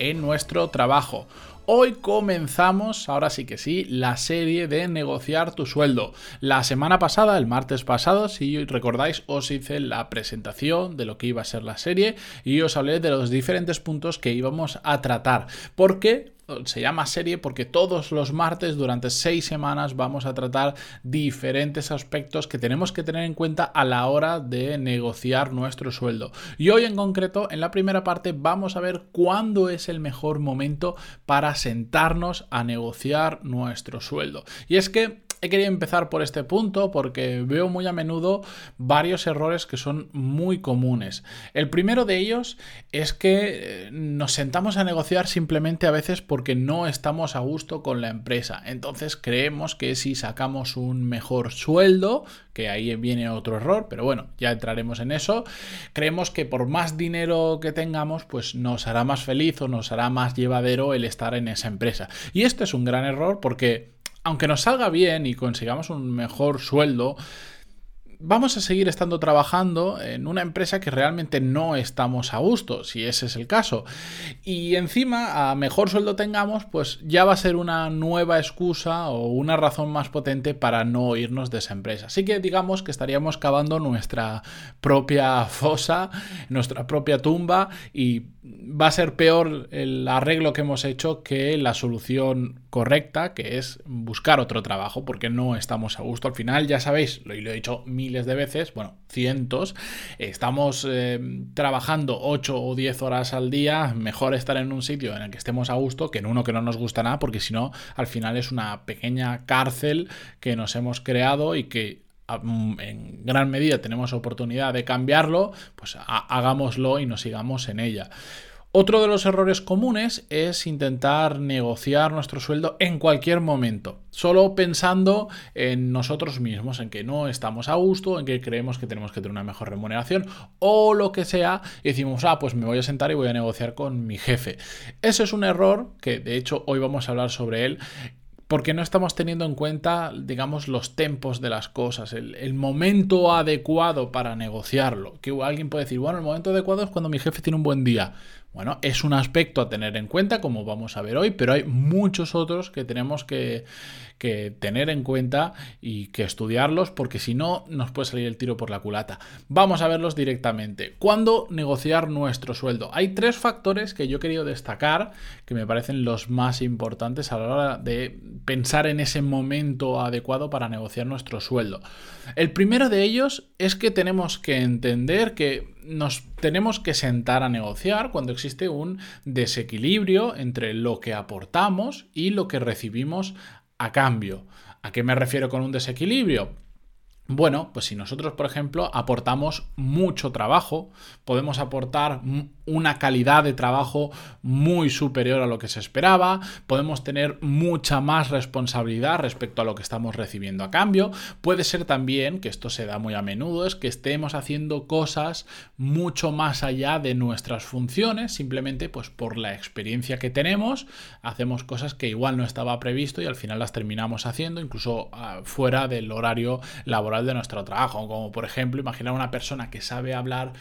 en nuestro trabajo. Hoy comenzamos, ahora sí que sí, la serie de negociar tu sueldo. La semana pasada, el martes pasado, si recordáis, os hice la presentación de lo que iba a ser la serie y os hablé de los diferentes puntos que íbamos a tratar. Porque se llama serie porque todos los martes durante seis semanas vamos a tratar diferentes aspectos que tenemos que tener en cuenta a la hora de negociar nuestro sueldo. Y hoy en concreto, en la primera parte, vamos a ver cuándo es el mejor momento para sentarnos a negociar nuestro sueldo. Y es que he querido empezar por este punto porque veo muy a menudo varios errores que son muy comunes. El primero de ellos es que eh, nos sentamos a negociar simplemente a veces porque no estamos a gusto con la empresa. Entonces creemos que si sacamos un mejor sueldo, que ahí viene otro error, pero bueno, ya entraremos en eso, creemos que por más dinero que tengamos, pues nos hará más feliz o nos hará más llevadero el estar en esa empresa. Y este es un gran error porque aunque nos salga bien y consigamos un mejor sueldo, vamos a seguir estando trabajando en una empresa que realmente no estamos a gusto, si ese es el caso. Y encima, a mejor sueldo tengamos, pues ya va a ser una nueva excusa o una razón más potente para no irnos de esa empresa. Así que digamos que estaríamos cavando nuestra propia fosa, nuestra propia tumba y va a ser peor el arreglo que hemos hecho que la solución correcta, que es buscar otro trabajo, porque no estamos a gusto. Al final, ya sabéis, lo, he dicho de veces, bueno, cientos, estamos eh, trabajando 8 o 10 horas al día, mejor estar en un sitio en el que estemos a gusto que en uno que no nos gusta nada, porque si no, al final es una pequeña cárcel que nos hemos creado y que en gran medida tenemos oportunidad de cambiarlo, pues hagámoslo y nos sigamos en ella. Otro de los errores comunes es intentar negociar nuestro sueldo en cualquier momento, solo pensando en nosotros mismos, en que no estamos a gusto, en que creemos que tenemos que tener una mejor remuneración o lo que sea, y decimos, ah, pues me voy a sentar y voy a negociar con mi jefe. Ese es un error que de hecho hoy vamos a hablar sobre él porque no estamos teniendo en cuenta, digamos, los tempos de las cosas, el, momento adecuado para negociarlo. Que alguien puede decir, bueno, el momento adecuado es cuando mi jefe tiene un buen día. Bueno, es un aspecto a tener en cuenta, como vamos a ver hoy, pero hay muchos otros que tenemos que, tener en cuenta y que estudiarlos, porque si no, nos puede salir el tiro por la culata. Vamos a verlos directamente. ¿Cuándo negociar nuestro sueldo? Hay tres factores que yo he querido destacar, que me parecen los más importantes a la hora de pensar en ese momento adecuado para negociar nuestro sueldo. El primero de ellos es que tenemos que entender que nos tenemos que sentar a negociar cuando existe un desequilibrio entre lo que aportamos y lo que recibimos a cambio. ¿A qué me refiero con un desequilibrio? Bueno, pues si nosotros, por ejemplo, aportamos mucho trabajo, podemos aportar una calidad de trabajo muy superior a lo que se esperaba, podemos tener mucha más responsabilidad respecto a lo que estamos recibiendo a cambio. Puede ser también, que esto se da muy a menudo, es que estemos haciendo cosas mucho más allá de nuestras funciones, simplemente pues por la experiencia que tenemos, hacemos cosas que igual no estaba previsto y al final las terminamos haciendo, incluso ah, fuera del horario laboral de nuestro trabajo, como por ejemplo imaginar una persona que sabe hablar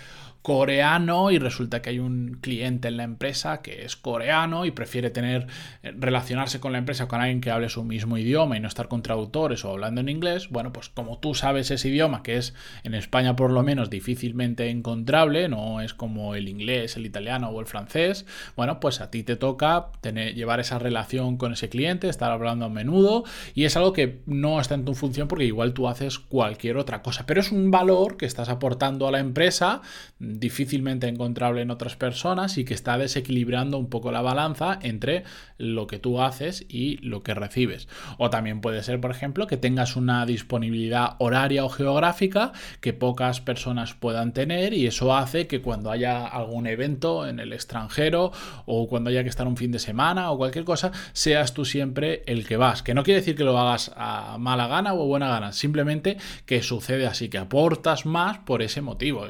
coreano y resulta que hay un cliente en la empresa que es coreano y prefiere tener eh, relacionarse con la empresa con alguien que hable su mismo idioma y no estar con traductores o hablando en inglés, bueno, pues como tú sabes ese idioma que es en España por lo menos difícilmente encontrable, no es como el inglés, el italiano o el francés, bueno, pues a ti te toca tener, llevar esa relación con ese cliente, estar hablando a menudo y es algo que no está en tu función porque igual tú haces cualquier otra cosa, pero es un valor que estás aportando a la empresa difícilmente encontrable en otras personas y que está desequilibrando un poco la balanza entre lo que tú haces y lo que recibes. O también puede ser, por ejemplo, que tengas una disponibilidad horaria o geográfica que pocas personas puedan tener y eso hace que cuando haya algún evento en el extranjero o cuando haya que estar un fin de semana o cualquier cosa, seas tú siempre el que vas. Que no quiere decir que lo hagas a mala gana o buena gana, simplemente que sucede así, que aportas más por ese motivo.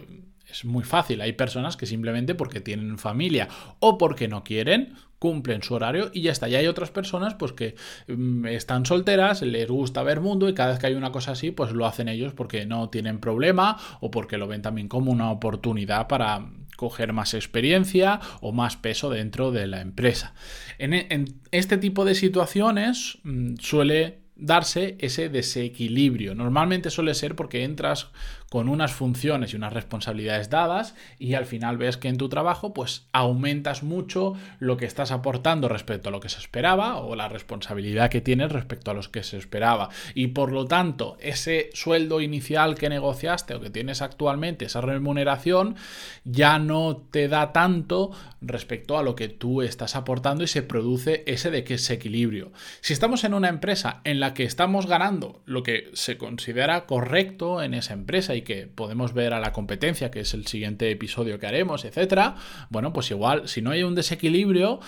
Es muy fácil, hay personas que simplemente porque tienen familia o porque no quieren, cumplen su horario y ya está. Y hay otras personas pues que mm, están solteras, les gusta ver mundo y cada vez que hay una cosa así pues lo hacen ellos porque no tienen problema o porque lo ven también como una oportunidad para coger más experiencia o más peso dentro de la empresa. En, en este tipo de situaciones mm, suele darse ese desequilibrio. Normalmente suele ser porque entras con unas funciones y unas responsabilidades dadas y al final ves que en tu trabajo pues aumentas mucho lo que estás aportando respecto a lo que se esperaba o la responsabilidad que tienes respecto a los que se esperaba y por lo tanto ese sueldo inicial que negociaste o que tienes actualmente esa remuneración ya no te da tanto respecto a lo que tú estás aportando y se produce ese de que ese equilibrio. Si estamos en una empresa en la que estamos ganando lo que se considera correcto en esa empresa que podemos ver a la competencia, que es el siguiente episodio que haremos, etcétera, bueno, pues igual, si no hay un desequilibrio,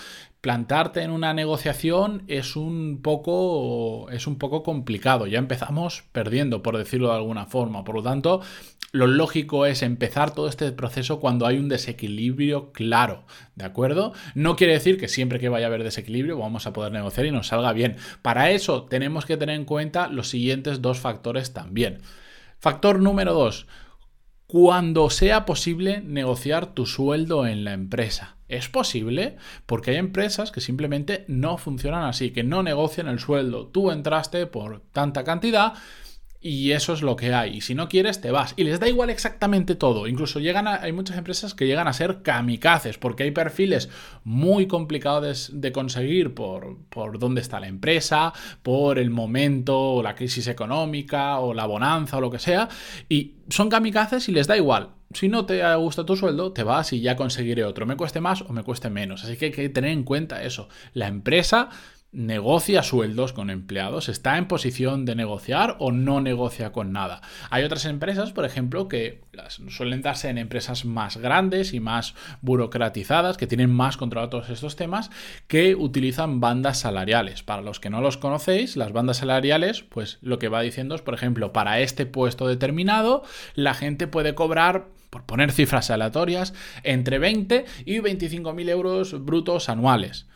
plantarte en una negociación es un poco es un poco complicado. Ya empezamos perdiendo, por decirlo de alguna forma. Por lo tanto, lo lógico es empezar todo este proceso cuando hay un desequilibrio claro, ¿de acuerdo? No quiere decir que siempre que vaya a haber desequilibrio vamos a poder negociar y nos salga bien. Para eso tenemos que tener en cuenta los siguientes dos factores también. Factor número dos, cuando sea posible negociar tu sueldo en la empresa. ¿Es posible? Porque hay empresas que simplemente no funcionan así, que no negocian el sueldo. Tú entraste por tanta cantidad, y eso es lo que hay. Y si no quieres, te vas. Y les da igual exactamente todo. Incluso llegan a, hay muchas empresas que llegan a ser kamikazes, porque hay perfiles muy complicados de, conseguir por, por dónde está la empresa, por el momento, o la crisis económica, o la bonanza, o lo que sea. Y son kamikazes y les da igual. Si no te gusta tu sueldo, te vas y ya conseguiré otro. Me cueste más o me cueste menos. Así que hay que tener en cuenta eso. La empresa negocia sueldos con empleados, está en posición de negociar o no negocia con nada. Hay otras empresas, por ejemplo, que suelen darse en empresas más grandes y más burocratizadas, que tienen más controlado todos estos temas, que utilizan bandas salariales. Para los que no los conocéis, las bandas salariales, pues lo que va diciendo es, por ejemplo, para este puesto determinado, la gente puede cobrar por poner cifras aleatorias, entre 20 y 25 mil euros brutos anuales.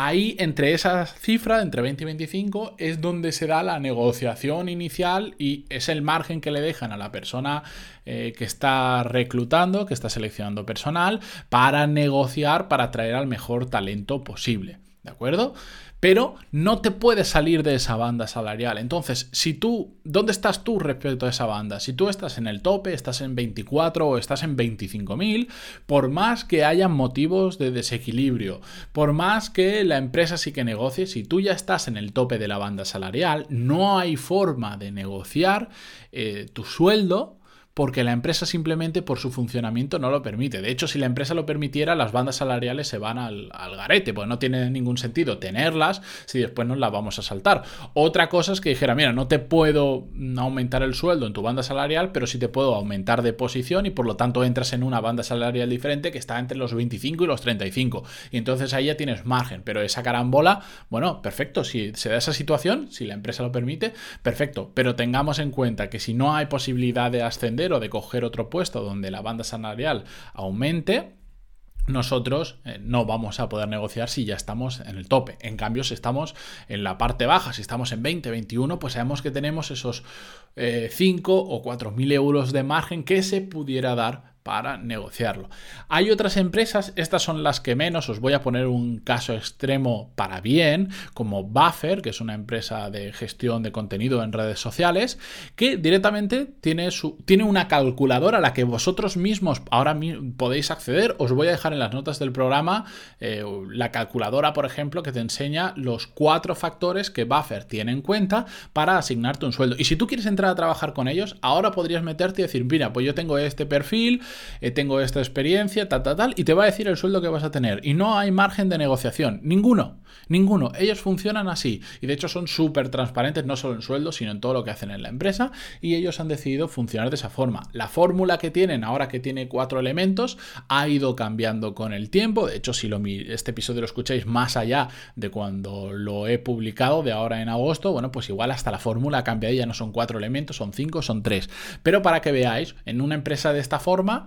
Ahí, entre esa cifra, entre 20 y 25, es donde se da la negociación inicial y es el margen que le dejan a la persona eh, que está reclutando, que está seleccionando personal, para negociar, para traer al mejor talento posible. ¿De acuerdo? Pero no te puedes salir de esa banda salarial. Entonces, si tú, ¿dónde estás tú respecto a esa banda? Si tú estás en el tope, estás en 24 o estás en 25.000, por más que haya motivos de desequilibrio, por más que la empresa sí que negocie, si tú ya estás en el tope de la banda salarial, no hay forma de negociar eh, tu sueldo porque la empresa simplemente por su funcionamiento no lo permite. De hecho, si la empresa lo permitiera, las bandas salariales se van al, garete, pues no tiene ningún sentido tenerlas si después nos las vamos a saltar. Otra cosa es que dijera, mira, no te puedo aumentar el sueldo en tu banda salarial, pero sí te puedo aumentar de posición y por lo tanto entras en una banda salarial diferente que está entre los 25 y los 35. Y entonces ahí ya tienes margen, pero esa carambola, bueno, perfecto, si se da esa situación, si la empresa lo permite, perfecto, pero tengamos en cuenta que si no hay posibilidad de ascender, o de coger otro puesto donde la banda salarial aumente, nosotros eh, no vamos a poder negociar si ya estamos en el tope. En cambio, si estamos en la parte baja, si estamos en 20, 21, pues sabemos que tenemos esos 5 eh, o 4 mil euros de margen que se pudiera dar para negociarlo. Hay otras empresas, estas son las que menos, os voy a poner un caso extremo para bien, como Buffer, que es una empresa de gestión de contenido en redes sociales, que directamente tiene, su, tiene una calculadora a la que vosotros mismos ahora podéis acceder. Os voy a dejar en las notas del programa eh, la calculadora, por ejemplo, que te enseña los cuatro factores que Buffer tiene en cuenta para asignarte un sueldo. Y si tú quieres entrar a trabajar con ellos, ahora podrías meterte y decir, mira, pues yo tengo este perfil, eh, tengo esta experiencia, tal, tal, tal, y te va a decir el sueldo que vas a tener. Y no hay margen de negociación, ninguno, ninguno. Ellos funcionan así y de hecho son súper transparentes, no solo en sueldo, sino en todo lo que hacen en la empresa y ellos han decidido funcionar de esa forma. La fórmula que tienen ahora que tiene cuatro elementos ha ido cambiando con el tiempo. De hecho, si lo, este episodio lo escucháis más allá de cuando lo he publicado, de ahora en agosto, bueno, pues igual hasta la fórmula cambia, ya no son cuatro elementos, son cinco, son tres. Pero para que veáis, en una empresa de esta forma,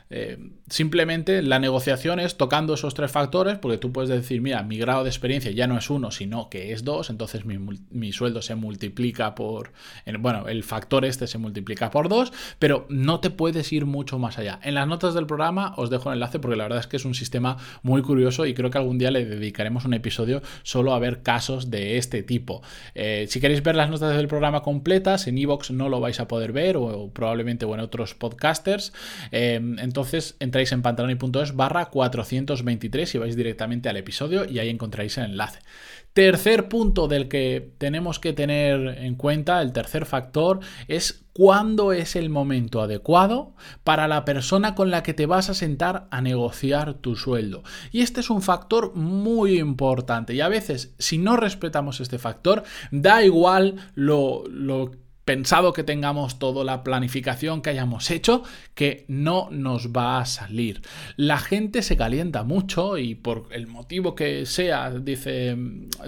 eh, simplemente la negociación es tocando esos tres factores, porque tú puedes decir, mira, mi grado de experiencia ya no es uno, sino que es dos, entonces mi, sueldo se multiplica por, bueno, el factor este se multiplica por dos, pero no te puedes ir mucho más allá. En las notas del programa os dejo el enlace porque la verdad es que es un sistema muy curioso y creo que algún día le dedicaremos un episodio solo a ver casos de este tipo. Eh, si queréis ver las notas del programa completas, en iVoox no lo vais a poder ver o, probablemente en otros podcasters. Eh, entonces entráis en pantaloni.es barra 423 y vais directamente al episodio y ahí encontraréis el enlace. Tercer punto del que tenemos que tener en cuenta, el tercer factor, es cuándo es el momento adecuado para la persona con la que te vas a sentar a negociar tu sueldo. Y este es un factor muy importante y a veces si no respetamos este factor, da igual lo, lo pensado que tengamos toda la planificación que hayamos hecho, que no nos va a salir. La gente se calienta mucho y por el motivo que sea, dice,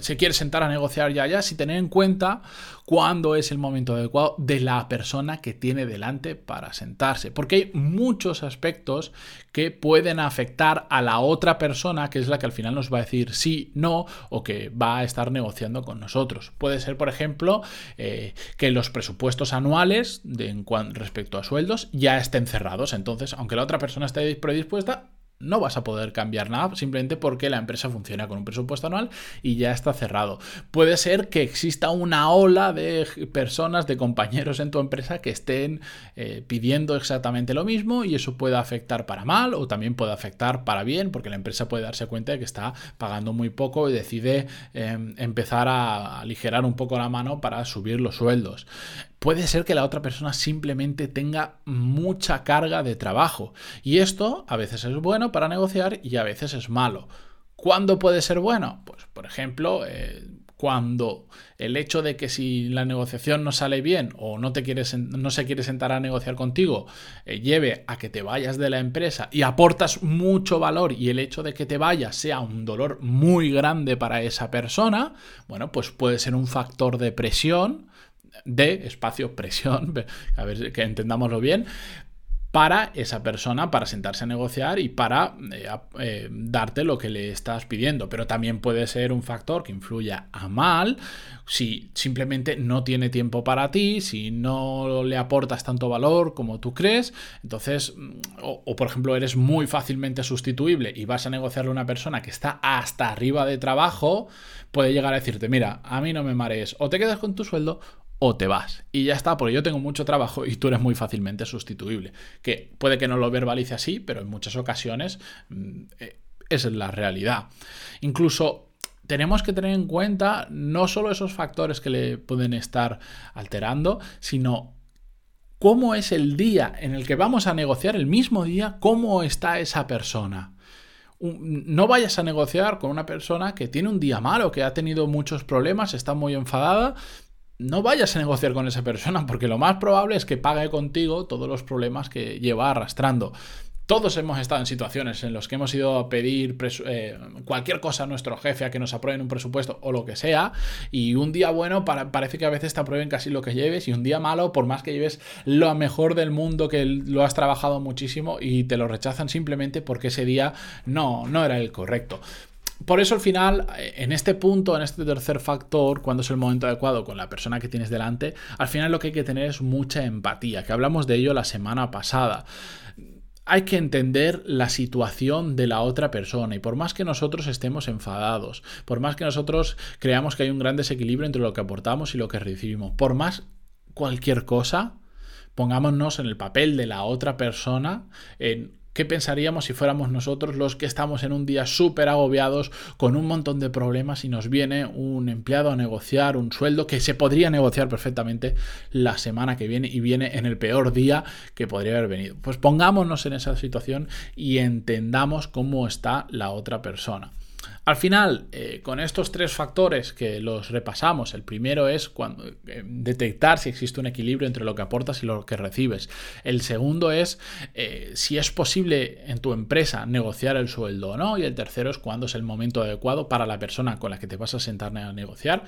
se quiere sentar a negociar ya, ya, si tener en cuenta cuándo es el momento adecuado de la persona que tiene delante para sentarse. Porque hay muchos aspectos que pueden afectar a la otra persona, que es la que al final nos va a decir sí, no, o que va a estar negociando con nosotros. Puede ser, por ejemplo, eh, que los presupuestos anuales de, en respecto a sueldos ya estén cerrados. Entonces, aunque la otra persona esté predispuesta, no vas a poder cambiar nada simplemente porque la empresa funciona con un presupuesto anual y ya está cerrado. Puede ser que exista una ola de personas, de compañeros en tu empresa que estén eh, pidiendo exactamente lo mismo y eso puede afectar para mal o también puede afectar para bien porque la empresa puede darse cuenta de que está pagando muy poco y decide em, empezar a aligerar un poco la mano para subir los sueldos. Puede ser que la otra persona simplemente tenga mucha carga de trabajo y esto a veces es bueno para negociar y a veces es malo. ¿Cuándo puede ser bueno? Pues por ejemplo, eh, cuando el hecho de que si la negociación no sale bien o no, te quieres, no se quiere sentar a negociar contigo eh, lleve a que te vayas de la empresa y aportas mucho valor y el hecho de que te vayas sea un dolor muy grande para esa persona, bueno, pues puede ser un factor de presión de espacio, presión, a ver que entendámoslo bien, para esa persona, para sentarse a negociar y para eh, eh, darte lo que le estás pidiendo. Pero también puede ser un factor que influya a mal si simplemente no tiene tiempo para ti, si no le aportas tanto valor como tú crees. Entonces, mm, o, o por ejemplo, eres muy fácilmente sustituible y vas a negociarle a una persona que está hasta arriba de trabajo, puede llegar a decirte, mira, a mí no me marees, o te quedas con tu sueldo o te vas. Y ya está, porque yo tengo mucho trabajo y tú eres muy fácilmente sustituible. Que puede que no lo verbalice así, pero en muchas ocasiones mm, eh, es la realidad. Incluso tenemos que tener en cuenta no solo esos factores que le pueden estar alterando, sino cómo es el día en el que vamos a negociar, el mismo día, cómo está esa persona. No vayas a negociar con una persona que tiene un día malo, que ha tenido muchos problemas, está muy enfadada no vayas a negociar con esa persona porque lo más probable es que pague contigo todos los problemas que lleva arrastrando. Todos hemos estado en situaciones en las que hemos ido a pedir eh, cualquier cosa a nuestro jefe a que nos aprueben un presupuesto o lo que sea, y un día bueno parece que a veces te aprueben casi lo que lleves, y un día malo, por más que lleves lo mejor del mundo, que lo has trabajado muchísimo, y te lo rechazan simplemente porque ese día no, no era el correcto por eso al final, en este punto, en este tercer factor, cuando es el momento adecuado con la persona que tienes delante, al final lo que hay que tener es mucha empatía, que hablamos de ello la semana pasada. Hay que entender la situación de la otra persona y por más que nosotros estemos enfadados, por más que nosotros creamos que hay un gran desequilibrio entre lo que aportamos y lo que recibimos, por más cualquier cosa, pongámonos en el papel de la otra persona, en ¿Qué pensaríamos si fuéramos nosotros los que estamos en un día súper agobiados con un montón de problemas y nos viene un empleado a negociar un sueldo que se podría negociar perfectamente la semana que viene y viene en el peor día que podría haber venido? Pues pongámonos en esa situación y entendamos cómo está la otra persona. Al final, eh, con estos tres factores que los repasamos, el primero es cuando, eh, detectar si existe un equilibrio entre lo que aportas y lo que recibes. El segundo es eh, si es posible en tu empresa negociar el sueldo o no. Y el tercero es cuándo es el momento adecuado para la persona con la que te vas a sentar a negociar.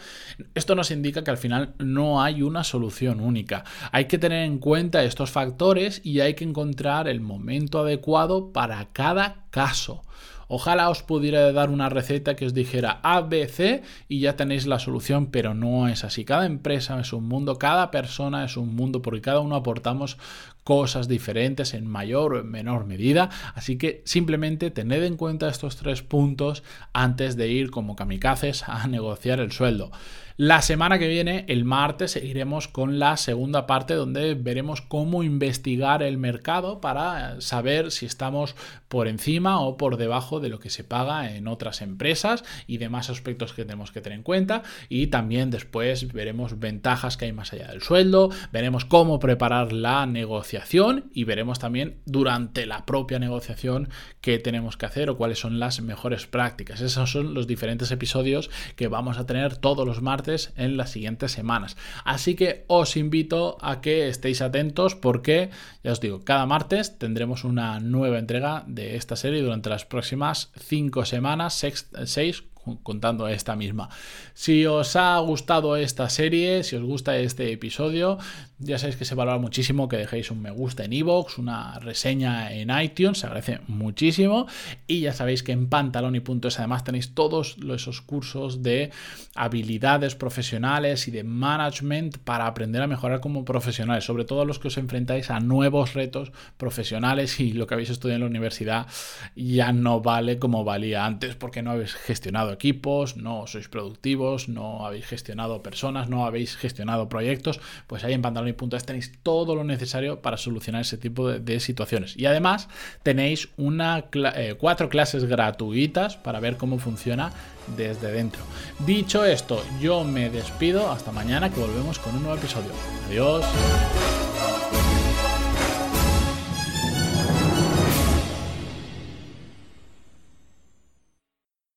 Esto nos indica que al final no hay una solución única. Hay que tener en cuenta estos factores y hay que encontrar el momento adecuado para cada caso. Ojalá os pudiera dar una receta que os dijera A, B, C y ya tenéis la solución, pero no es así. Cada empresa es un mundo, cada persona es un mundo, porque cada uno aportamos cosas diferentes en mayor o en menor medida. Así que simplemente tened en cuenta estos tres puntos antes de ir como kamikazes a negociar el sueldo. La semana que viene, el martes, seguiremos con la segunda parte donde veremos cómo investigar el mercado para saber si estamos por encima o por debajo de lo que se paga en otras empresas y demás aspectos que tenemos que tener en cuenta. Y también después veremos ventajas que hay más allá del sueldo, veremos cómo preparar la negociación y veremos también durante la propia negociación qué tenemos que hacer o cuáles son las mejores prácticas. Esos son los diferentes episodios que vamos a tener todos los martes en las siguientes semanas. Así que os invito a que estéis atentos porque, ya os digo, cada martes tendremos una nueva entrega de esta serie durante las próximas cinco semanas, seis contando esta misma. Si os ha gustado esta serie, si os gusta este episodio, ya sabéis que se valora muchísimo que dejéis un me gusta en iVoox, una reseña en iTunes, se agradece muchísimo. Y ya sabéis que en pantaloni.es además tenéis todos esos cursos de habilidades profesionales y de management para aprender a mejorar como profesionales, sobre todo los que os enfrentáis a nuevos retos profesionales y lo que habéis estudiado en la universidad ya no vale como valía antes porque no habéis gestionado equipos, no sois productivos, no habéis gestionado personas, no habéis gestionado proyectos, pues ahí en pantaloni.es tenéis todo lo necesario para solucionar ese tipo de, situaciones. Y además tenéis una, eh, cuatro clases gratuitas para ver cómo funciona desde dentro. Dicho esto, yo me despido hasta mañana que volvemos con un nuevo episodio. Adiós.